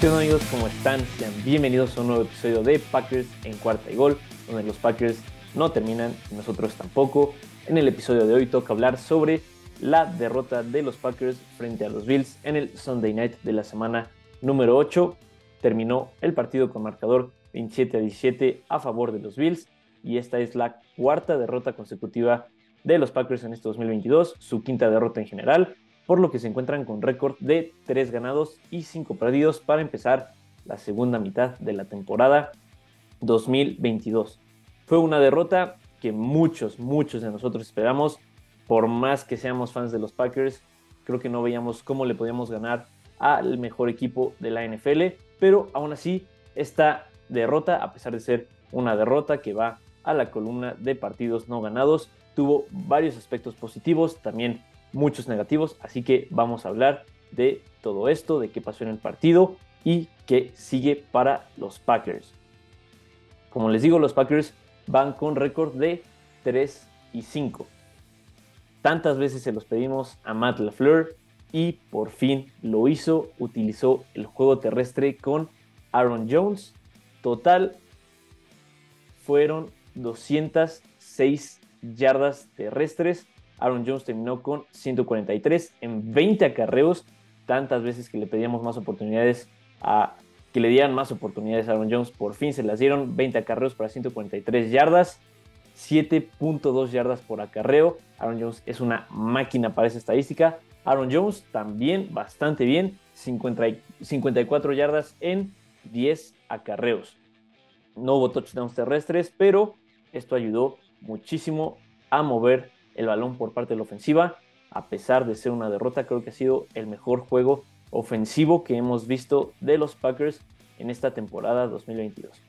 ¿Qué onda amigos? ¿Cómo están? Sean bienvenidos a un nuevo episodio de Packers en cuarta y gol, donde los Packers no terminan y nosotros tampoco. En el episodio de hoy toca hablar sobre la derrota de los Packers frente a los Bills en el Sunday Night de la semana número 8. Terminó el partido con marcador 27 a 17 a favor de los Bills y esta es la cuarta derrota consecutiva de los Packers en este 2022, su quinta derrota en general por lo que se encuentran con récord de 3 ganados y 5 perdidos para empezar la segunda mitad de la temporada 2022. Fue una derrota que muchos, muchos de nosotros esperamos, por más que seamos fans de los Packers, creo que no veíamos cómo le podíamos ganar al mejor equipo de la NFL, pero aún así esta derrota, a pesar de ser una derrota que va a la columna de partidos no ganados, tuvo varios aspectos positivos, también muchos negativos, así que vamos a hablar de todo esto, de qué pasó en el partido y qué sigue para los Packers. Como les digo, los Packers van con récord de 3 y 5. Tantas veces se los pedimos a Matt LaFleur y por fin lo hizo, utilizó el juego terrestre con Aaron Jones. Total fueron 206 yardas terrestres Aaron Jones terminó con 143 en 20 acarreos, tantas veces que le pedíamos más oportunidades a que le dieran más oportunidades a Aaron Jones, por fin se las dieron, 20 acarreos para 143 yardas, 7.2 yardas por acarreo. Aaron Jones es una máquina para esa estadística. Aaron Jones también bastante bien, 54 yardas en 10 acarreos. No hubo touchdowns terrestres, pero esto ayudó muchísimo a mover el balón por parte de la ofensiva. A pesar de ser una derrota, creo que ha sido el mejor juego ofensivo que hemos visto de los Packers en esta temporada 2022.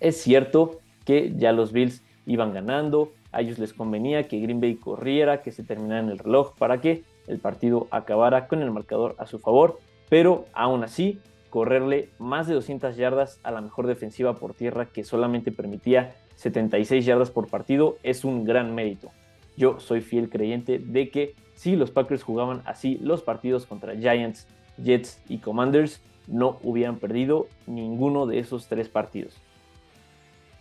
Es cierto que ya los Bills iban ganando, a ellos les convenía que Green Bay corriera, que se terminara en el reloj para que el partido acabara con el marcador a su favor, pero aún así, correrle más de 200 yardas a la mejor defensiva por tierra que solamente permitía 76 yardas por partido es un gran mérito. Yo soy fiel creyente de que si los Packers jugaban así los partidos contra Giants, Jets y Commanders, no hubieran perdido ninguno de esos tres partidos.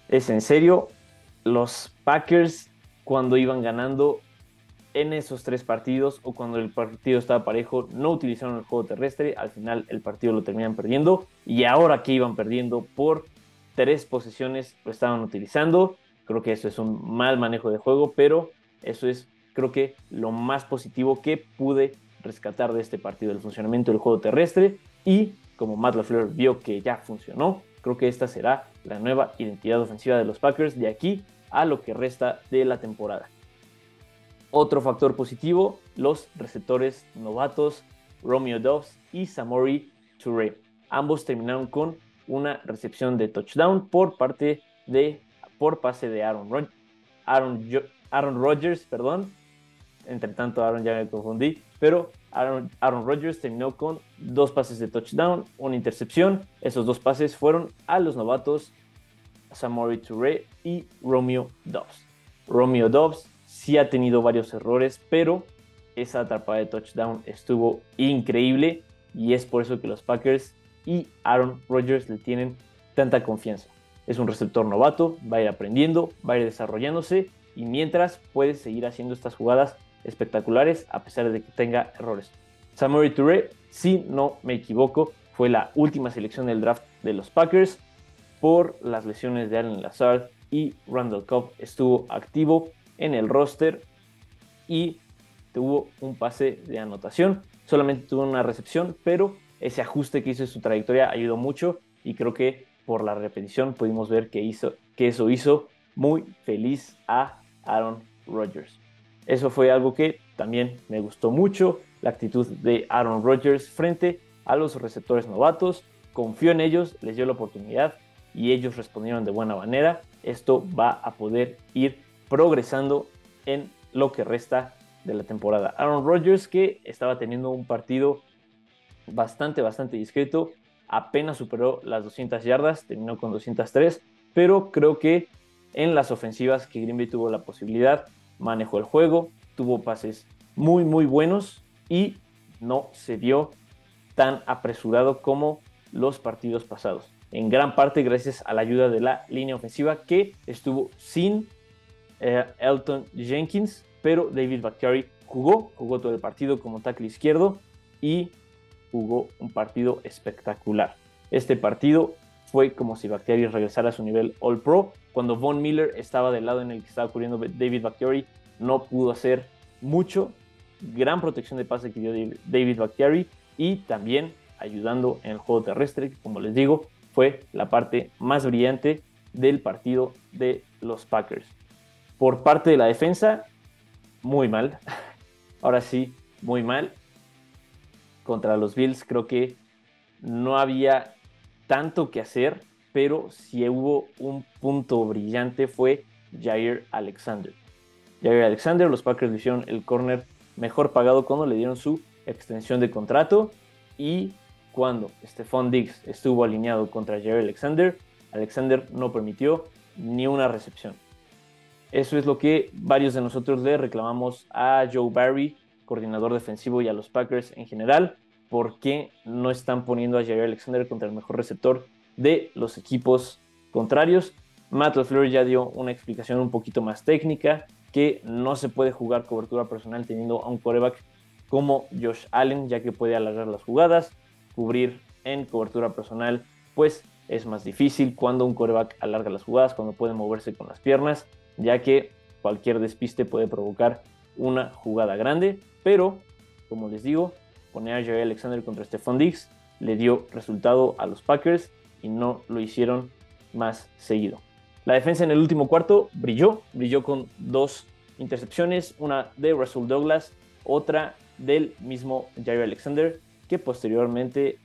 Es en serio, los Packers cuando iban ganando en esos tres partidos o cuando el partido estaba parejo no utilizaron el juego terrestre, al final el partido lo terminan perdiendo y ahora que iban perdiendo por tres posiciones lo estaban utilizando. Creo que eso es un mal manejo de juego, pero eso es, creo que, lo más positivo que pude rescatar de este partido, el funcionamiento del juego terrestre y como Matt LaFleur vio que ya funcionó, creo que esta será la nueva identidad ofensiva de los Packers de aquí a lo que resta de la temporada. Otro factor positivo, los receptores novatos Romeo Dobbs y Samori Touré. Ambos terminaron con una recepción de touchdown por parte de por pase de Aaron, Aaron Aaron Rodgers, perdón. Entre tanto, Aaron ya me confundí. Pero Aaron, Rodgers terminó con dos pases de touchdown, una intercepción. Esos dos pases fueron a los novatos Samori Touré y Romeo Dobbs. Romeo Dobbs sí ha tenido varios errores, pero esa atrapada de touchdown estuvo increíble y es por eso que los Packers y Aaron Rodgers le tienen tanta confianza. Es un receptor novato, va a ir aprendiendo, va a ir desarrollándose y mientras puede seguir haciendo estas jugadas espectaculares a pesar de que tenga errores. Samuel Touré, si no me equivoco, fue la última selección del draft de los Packers por las lesiones de Allen Lazard y Randall Cobb estuvo activo en el roster y tuvo un pase de anotación. Solamente tuvo una recepción, pero ese ajuste que hizo en su trayectoria ayudó mucho y creo que por la repetición pudimos ver que, hizo, que eso hizo muy feliz a Aaron Rodgers. Eso fue algo que también me gustó mucho, la actitud de Aaron Rodgers frente a los receptores novatos. Confió en ellos, les dio la oportunidad y ellos respondieron de buena manera. Esto va a poder ir progresando en lo que resta de la temporada. Aaron Rodgers que estaba teniendo un partido bastante, bastante discreto, apenas superó las 200 yardas, terminó con 203, pero creo que en las ofensivas que Green Bay tuvo la posibilidad, manejó el juego, tuvo pases muy muy buenos y no se vio tan apresurado como los partidos pasados. En gran parte gracias a la ayuda de la línea ofensiva que estuvo sin eh, Elton Jenkins, pero David Bakhtiari jugó, jugó todo el partido como tackle izquierdo y jugó un partido espectacular. Este partido fue como si Bakhtiari regresara a su nivel All Pro. Cuando Von Miller estaba del lado en el que estaba ocurriendo David Bakhtiari, no pudo hacer mucho. Gran protección de pase que dio David Bakhtiari y también ayudando en el juego terrestre, que como les digo, fue la parte más brillante del partido de los Packers. Por parte de la defensa, muy mal. Ahora sí, muy mal. Contra los Bills creo que no había tanto que hacer, pero si hubo un punto brillante fue Jair Alexander. Jair Alexander, los Packers le hicieron el corner mejor pagado cuando le dieron su extensión de contrato y cuando Stephon Diggs estuvo alineado contra Jair Alexander, Alexander no permitió ni una recepción. Eso es lo que varios de nosotros le reclamamos a Joe Barry, coordinador defensivo, y a los Packers en general, por qué no están poniendo a Jair Alexander contra el mejor receptor de los equipos contrarios. Matt LaFleur ya dio una explicación un poquito más técnica, que no se puede jugar cobertura personal teniendo a un coreback como Josh Allen, ya que puede alargar las jugadas, cubrir en cobertura personal, pues es más difícil cuando un coreback alarga las jugadas, cuando puede moverse con las piernas, ya que cualquier despiste puede provocar una jugada grande, pero como les digo, poner a Jerry Alexander contra Stephon Diggs le dio resultado a los Packers y no lo hicieron más seguido. La defensa en el último cuarto brilló, brilló con dos intercepciones, una de Russell Douglas, otra del mismo Jair Alexander, que posteriormente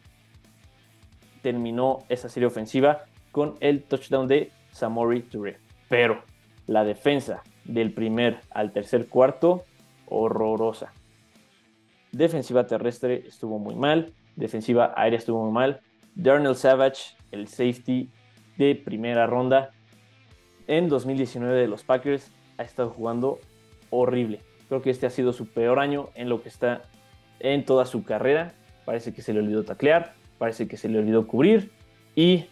terminó esa serie ofensiva con el touchdown de Samori Touré. Pero la defensa del primer al tercer cuarto, horrorosa. Defensiva terrestre estuvo muy mal, defensiva aérea estuvo muy mal. Darnell Savage, el safety de primera ronda en 2019 de los Packers, ha estado jugando horrible. Creo que este ha sido su peor año en lo que está en toda su carrera. Parece que se le olvidó taclear, parece que se le olvidó cubrir y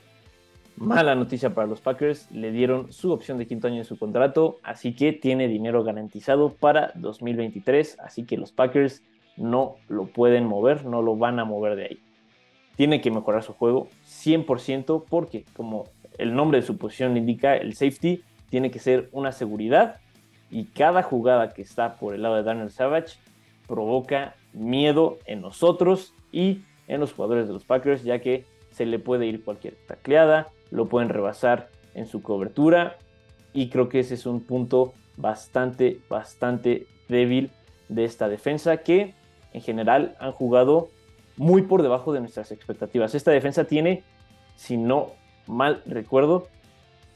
Mala noticia para los Packers, le dieron su opción de quinto año en su contrato, así que tiene dinero garantizado para 2023, así que los Packers no lo pueden mover, no lo van a mover de ahí. Tiene que mejorar su juego 100% porque como el nombre de su posición indica, el safety tiene que ser una seguridad y cada jugada que está por el lado de Daniel Savage provoca miedo en nosotros y en los jugadores de los Packers, ya que se le puede ir cualquier tacleada, lo pueden rebasar en su cobertura y creo que ese es un punto bastante, bastante débil de esta defensa que en general han jugado muy por debajo de nuestras expectativas. Esta defensa tiene, si no mal recuerdo,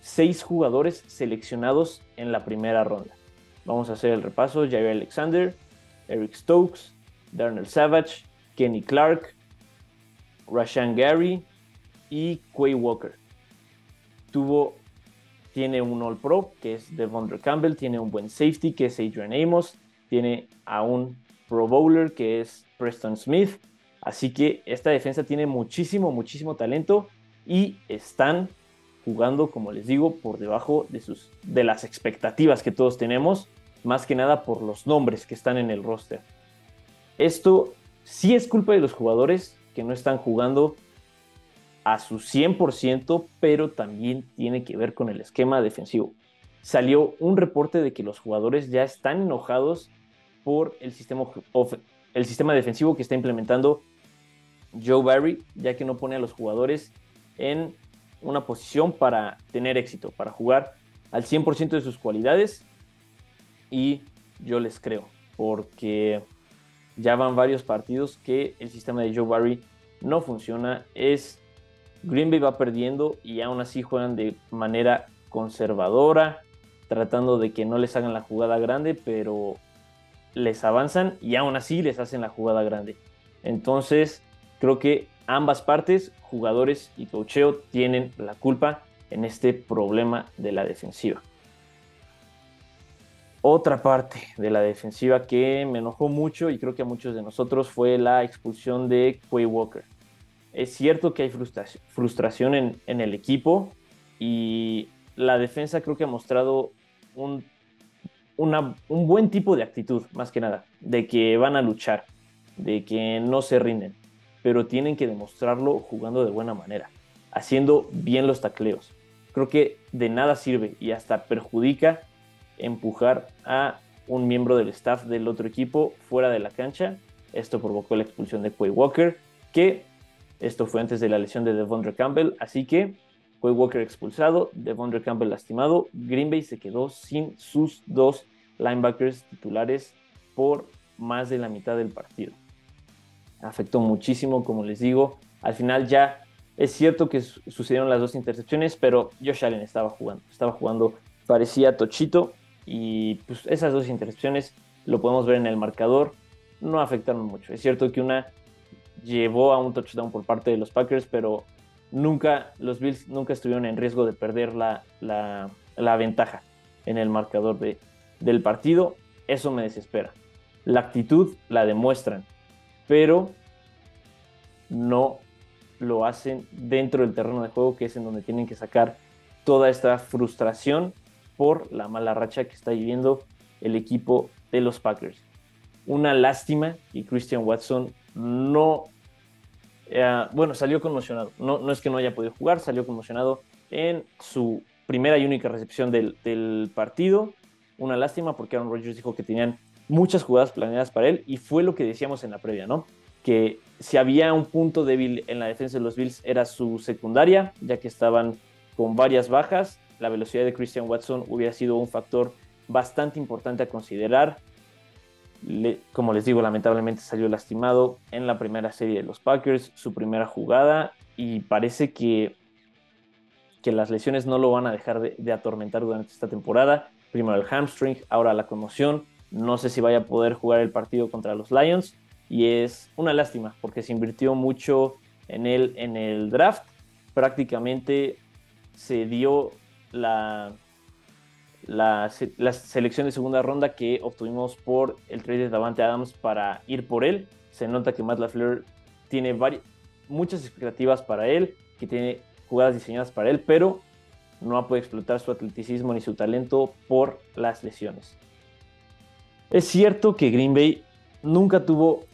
seis jugadores seleccionados en la primera ronda. Vamos a hacer el repaso. Jair Alexander, Eric Stokes, Darnell Savage, Kenny Clark, Rashan Gary y Quay Walker tuvo, tiene un All Pro, que es Devondre Campbell, tiene un buen safety, que es Adrian Amos, tiene a un Pro Bowler, que es Preston Smith. Así que esta defensa tiene muchísimo, muchísimo talento y están jugando, como les digo, por debajo de, sus, de las expectativas que todos tenemos, más que nada por los nombres que están en el roster. Esto sí es culpa de los jugadores que no están jugando a su 100%, pero también tiene que ver con el esquema defensivo. Salió un reporte de que los jugadores ya están enojados por el sistema, el sistema defensivo que está implementando Joe Barry, ya que no pone a los jugadores en una posición para tener éxito, para jugar al 100% de sus cualidades. Y yo les creo, porque ya van varios partidos que el sistema de Joe Barry no funciona. Es Green Bay va perdiendo y aún así juegan de manera conservadora, tratando de que no les hagan la jugada grande, pero les avanzan y aún así les hacen la jugada grande. Entonces, creo que ambas partes, jugadores y cocheo, tienen la culpa en este problema de la defensiva. Otra parte de la defensiva que me enojó mucho y creo que a muchos de nosotros fue la expulsión de Quay Walker. Es cierto que hay frustración en, en el equipo y la defensa creo que ha mostrado un, un buen tipo de actitud, más que nada, de que van a luchar, de que no se rinden, pero tienen que demostrarlo jugando de buena manera, haciendo bien los tacleos. Creo que de nada sirve y hasta perjudica empujar a un miembro del staff del otro equipo fuera de la cancha. Esto provocó la expulsión de Quay Walker, que esto fue antes de la lesión de Devondre Campbell, así que Quay Walker expulsado, Devondre Campbell lastimado, Green Bay se quedó sin sus dos linebackers titulares por más de la mitad del partido. Afectó muchísimo, como les digo. Al final ya es cierto que sucedieron las dos intercepciones, pero Josh Allen estaba jugando, estaba jugando, parecía tochito y pues esas dos intercepciones lo podemos ver en el marcador, no afectaron mucho. Es cierto que una llevó a un touchdown por parte de los Packers, pero nunca, los Bills nunca estuvieron en riesgo de perder la, la, ventaja en el marcador de, del partido. Eso me desespera. La actitud la demuestran, pero no lo hacen dentro del terreno de juego, que es en donde tienen que sacar toda esta frustración por la mala racha que está viviendo el equipo de los Packers. Una lástima y Christian Watson no, eh, bueno, salió conmocionado. No, no es que no haya podido jugar, salió conmocionado en su primera y única recepción del, partido. Una lástima porque Aaron Rodgers dijo que tenían muchas jugadas planeadas para él y fue lo que decíamos en la previa, ¿no? Que si había un punto débil en la defensa de los Bills era su secundaria, ya que estaban con varias bajas la velocidad de Christian Watson hubiera sido un factor bastante importante a considerar. Como les digo, lamentablemente salió lastimado en la primera serie de los Packers, su primera jugada, y parece que, que las lesiones no lo van a dejar de, atormentar durante esta temporada. Primero el hamstring, ahora la conmoción. No sé si vaya a poder jugar el partido contra los Lions, y es una lástima porque se invirtió mucho en él en el draft. Prácticamente se dio la, la, selección de segunda ronda que obtuvimos por el trade de Davante Adams para ir por él. Se nota que Matt LaFleur tiene muchas expectativas para él, que tiene jugadas diseñadas para él, pero no ha podido explotar su atleticismo ni su talento por las lesiones. Es cierto que Green Bay nunca tuvo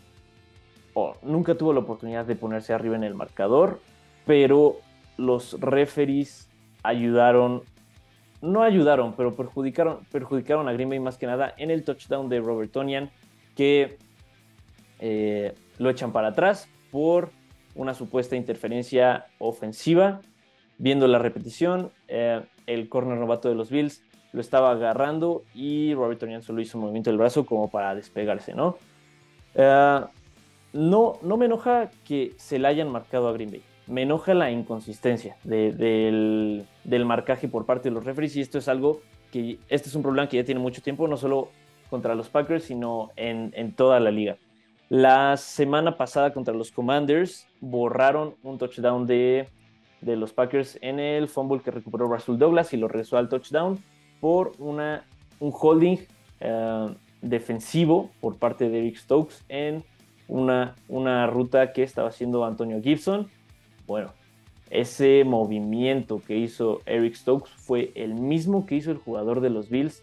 nunca tuvo la oportunidad de ponerse arriba en el marcador, pero los referees ayudaron, no ayudaron, pero perjudicaron, perjudicaron a Green Bay más que nada en el touchdown de Robert Tonian, que eh, lo echan para atrás por una supuesta interferencia ofensiva. Viendo la repetición, eh, el corner novato de los Bills lo estaba agarrando y Robert Tonian solo hizo un movimiento del brazo como para despegarse, ¿no? Eh, no, no me enoja que se le hayan marcado a Green Bay me enoja la inconsistencia del, marcaje por parte de los referees y esto es algo que, este es un problema que ya tiene mucho tiempo, no solo contra los Packers, sino en, toda la liga. La semana pasada contra los Commanders borraron un touchdown de, los Packers en el fumble que recuperó Russell Douglas y lo regresó al touchdown por una, un holding eh, defensivo por parte de Eric Stokes en una, una ruta que estaba haciendo Antonio Gibson bueno, ese movimiento que hizo Eric Stokes fue el mismo que hizo el jugador de los Bills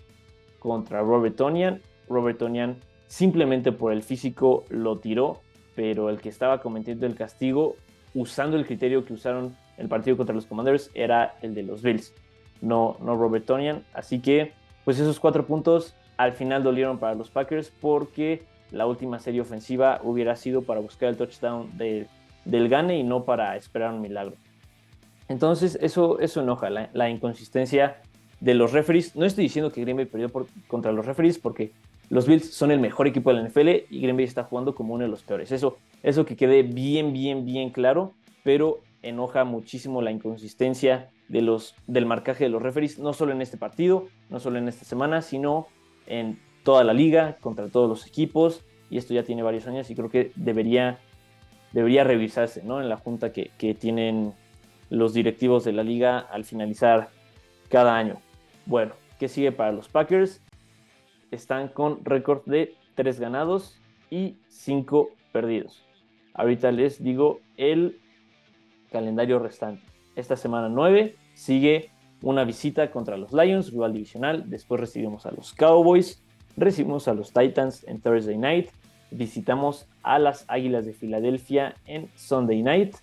contra Robert Tonian. Robert Tonian simplemente por el físico lo tiró, pero el que estaba cometiendo el castigo usando el criterio que usaron el partido contra los Commanders era el de los Bills, no, no Robert Tonian. Así que, pues esos cuatro puntos al final dolieron para los Packers porque la última serie ofensiva hubiera sido para buscar el touchdown de del gane y no para esperar un milagro. Entonces, eso, eso enoja, la, inconsistencia de los referees. No estoy diciendo que Green Bay perdió contra los referees porque los Bills son el mejor equipo de la NFL y Green Bay está jugando como uno de los peores. Eso, eso que quede bien, bien, bien claro, pero enoja muchísimo la inconsistencia de los, del marcaje de los referees, no solo en este partido, no solo en esta semana, sino en toda la liga, contra todos los equipos. Y esto ya tiene varios años y creo que debería debería revisarse ¿no? en la junta que, tienen los directivos de la liga al finalizar cada año. Bueno, ¿qué sigue para los Packers? Están con récord de 3 ganados y 5 perdidos. Ahorita les digo el calendario restante. Esta semana 9 sigue una visita contra los Lions, rival divisional. Después recibimos a los Cowboys, recibimos a los Titans en Thursday Night, visitamos a las Águilas de Filadelfia en Sunday Night,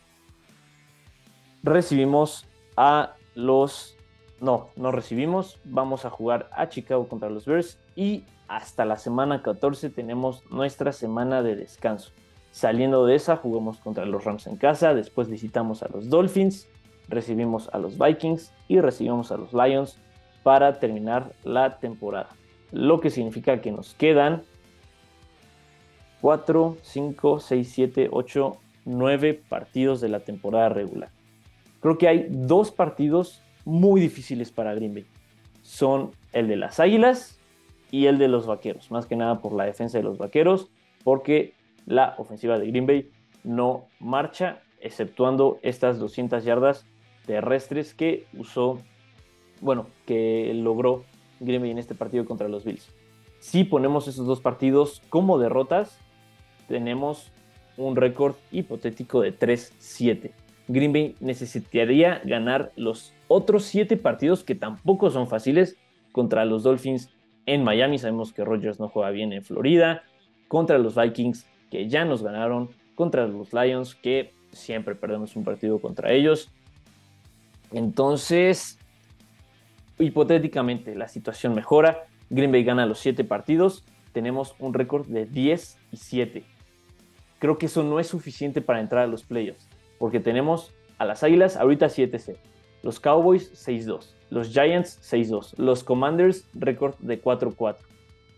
recibimos a los... No, no recibimos, vamos a jugar a Chicago contra los Bears y hasta la semana 14 tenemos nuestra semana de descanso. Saliendo de esa, jugamos contra los Rams en casa, después visitamos a los Dolphins, recibimos a los Vikings y recibimos a los Lions para terminar la temporada. Lo que significa que nos quedan 4, 5, 6, 7, 8, 9 partidos de la temporada regular. Creo que hay dos partidos muy difíciles para Green Bay. Son el de las Águilas y el de los Vaqueros. Más que nada por la defensa de los Vaqueros, porque la ofensiva de Green Bay no marcha, exceptuando estas 200 yardas terrestres que usó, bueno, que logró Green Bay en este partido contra los Bills. Si ponemos esos dos partidos como derrotas, tenemos un récord hipotético de 3-7. Green Bay necesitaría ganar los otros 7 partidos que tampoco son fáciles contra los Dolphins en Miami. Sabemos que Rodgers no juega bien en Florida. Contra los Vikings, que ya nos ganaron. Contra los Lions, que siempre perdemos un partido contra ellos. Entonces, hipotéticamente, la situación mejora. Green Bay gana los 7 partidos. Tenemos un récord de 10 y 7. Creo que eso no es suficiente para entrar a los playoffs. Porque tenemos a las Águilas ahorita 7-0. Los Cowboys 6-2. Los Giants 6-2. Los Commanders récord de 4-4.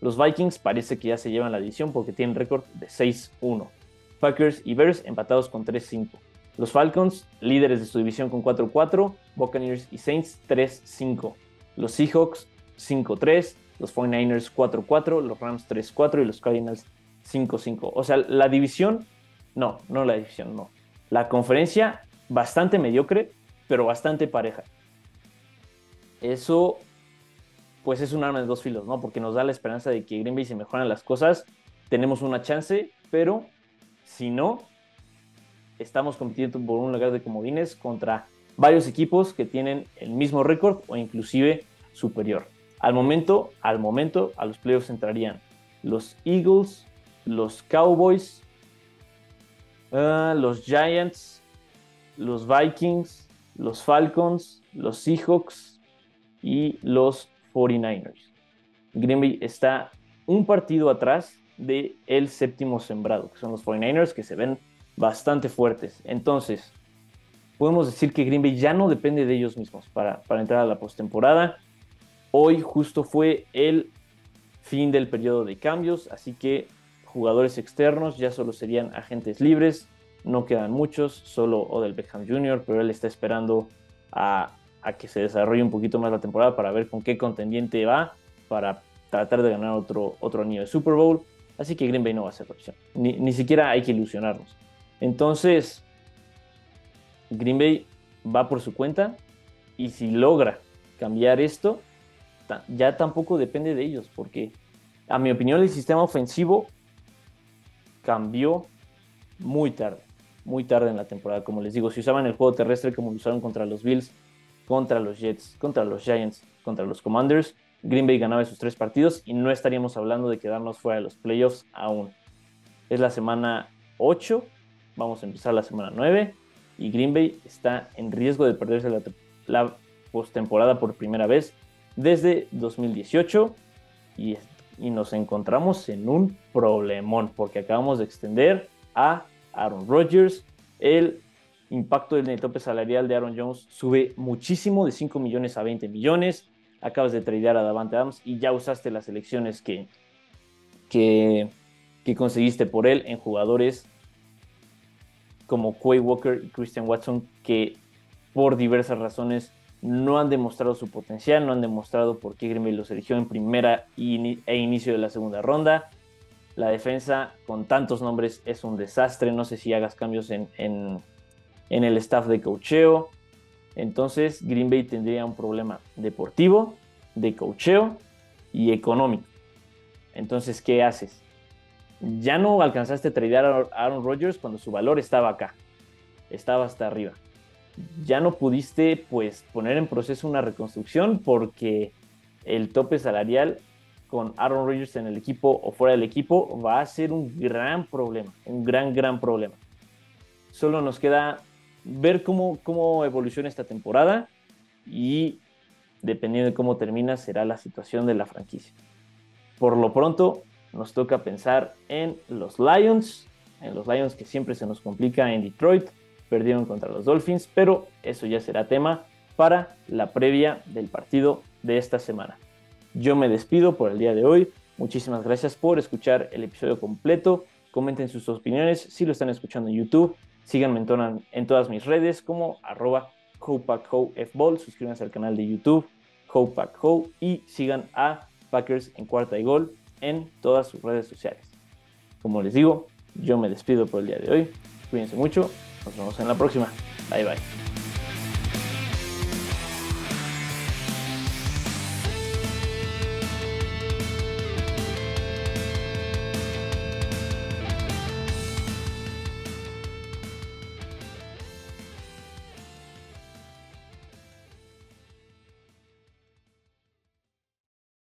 Los Vikings parece que ya se llevan la división porque tienen récord de 6-1. Packers y Bears empatados con 3-5. Los Falcons, líderes de su división con 4-4, Buccaneers y Saints 3-5. Los Seahawks 5-3, los 49ers 4-4, los Rams 3-4 y los Cardinals 5-5. O sea, la división, no, no la división, no. La conferencia bastante mediocre, pero bastante pareja. Eso, pues es un arma de dos filos, ¿no? Porque nos da la esperanza de que Green Bay se mejoran las cosas, tenemos una chance, pero si no, estamos compitiendo por un lugar de comodines contra varios equipos que tienen el mismo récord o inclusive superior. Al momento, al momento, a los playoffs entrarían los Eagles, los Cowboys, ah, los Giants, los Vikings, los Falcons, los Seahawks y los 49ers. Green Bay está un partido atrás del el séptimo sembrado, que son los 49ers, que se ven bastante fuertes. Entonces, podemos decir que Green Bay ya no depende de ellos mismos para, entrar a la postemporada. Hoy justo fue el fin del periodo de cambios, así que jugadores externos ya solo serían agentes libres. No quedan muchos, solo Odell Beckham Jr., pero él está esperando a, que se desarrolle un poquito más la temporada para ver con qué contendiente va para tratar de ganar otro, otro anillo de Super Bowl. Así que Green Bay no va a ser la opción. Ni, ni siquiera hay que ilusionarnos. Entonces, Green Bay va por su cuenta y si logra cambiar esto, ya tampoco depende de ellos, porque a mi opinión el sistema ofensivo cambió muy tarde, muy tarde en la temporada. Como les digo, si usaban el juego terrestre como lo usaron contra los Bills, contra los Jets, contra los Giants, contra los Commanders, Green Bay ganaba esos tres partidos y no estaríamos hablando de quedarnos fuera de los playoffs aún. Es la semana 8 Vamos a empezar la semana 9 y Green Bay está en riesgo de perderse la, postemporada por primera vez desde 2018 y, y nos encontramos en un problemón porque acabamos de extender a Aaron Rodgers. El impacto del tope salarial de Aaron Jones sube muchísimo de 5 millones a 20 millones. Acabas de tradear a Davante Adams y ya usaste las elecciones que, que, que conseguiste por él en jugadores como Quay Walker y Christian Watson que por diversas razones no han demostrado su potencial, no han demostrado por qué Green Bay los eligió en primera e inicio de la segunda ronda. La defensa con tantos nombres es un desastre, no sé si hagas cambios en, en, el staff de cocheo. Entonces Green Bay tendría un problema deportivo, de cocheo y económico. Entonces, ¿qué haces? ya no alcanzaste a tradear a Aaron Rodgers cuando su valor estaba acá, estaba hasta arriba. Ya no pudiste pues poner en proceso una reconstrucción porque el tope salarial con Aaron Rodgers en el equipo o fuera del equipo va a ser un gran problema, un gran, gran problema. Solo nos queda ver cómo, cómo evoluciona esta temporada y dependiendo de cómo termina será la situación de la franquicia. Por lo pronto nos toca pensar en los Lions, en los Lions que siempre se nos complica en Detroit, perdieron contra los Dolphins, pero eso ya será tema para la previa del partido de esta semana. Yo me despido por el día de hoy. Muchísimas gracias por escuchar el episodio completo. Comenten sus opiniones si lo están escuchando en YouTube. Síganme en, todas mis redes como arroba Suscríbanse al canal de YouTube HopePackHo y sigan a Packers en cuarta y gol en todas sus redes sociales. Como les digo, yo me despido por el día de hoy. Cuídense mucho. Nos vemos en la próxima. Bye bye.